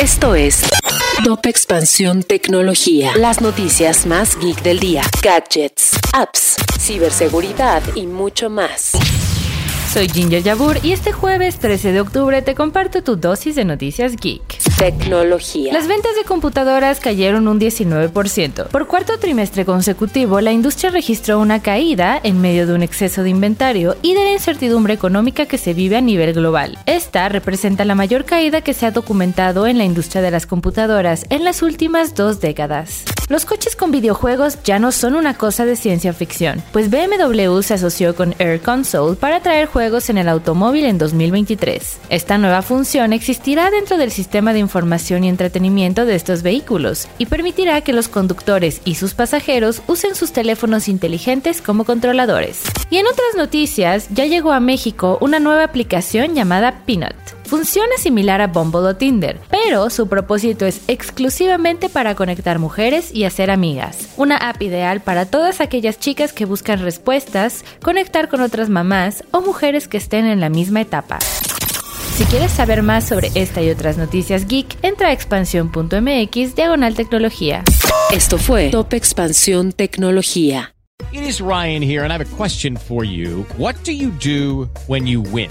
Esto es Top Expansión Tecnología. Las noticias más geek del día. Gadgets, apps, ciberseguridad y mucho más. Soy Ginger Yabur y este jueves 13 de octubre te comparto tu dosis de noticias geek. Tecnología. Las ventas de computadoras cayeron un 19%. Por cuarto trimestre consecutivo, la industria registró una caída en medio de un exceso de inventario y de la incertidumbre económica que se vive a nivel global. Esta representa la mayor caída que se ha documentado en la industria de las computadoras en las últimas dos décadas. Los coches con videojuegos ya no son una cosa de ciencia ficción, pues BMW se asoció con Air Console para traer juegos en el automóvil en 2023. Esta nueva función existirá dentro del sistema de información y entretenimiento de estos vehículos y permitirá que los conductores y sus pasajeros usen sus teléfonos inteligentes como controladores. Y en otras noticias, ya llegó a México una nueva aplicación llamada Peanut. Funciona similar a Bumble o Tinder, pero su propósito es exclusivamente para conectar mujeres y hacer amigas. Una app ideal para todas aquellas chicas que buscan respuestas, conectar con otras mamás o mujeres que estén en la misma etapa. Si quieres saber más sobre esta y otras noticias geek, entra a expansión.mx diagonal tecnología. Esto fue Top Expansión Tecnología. It is Ryan here and I have a question for you. What do you do when you win?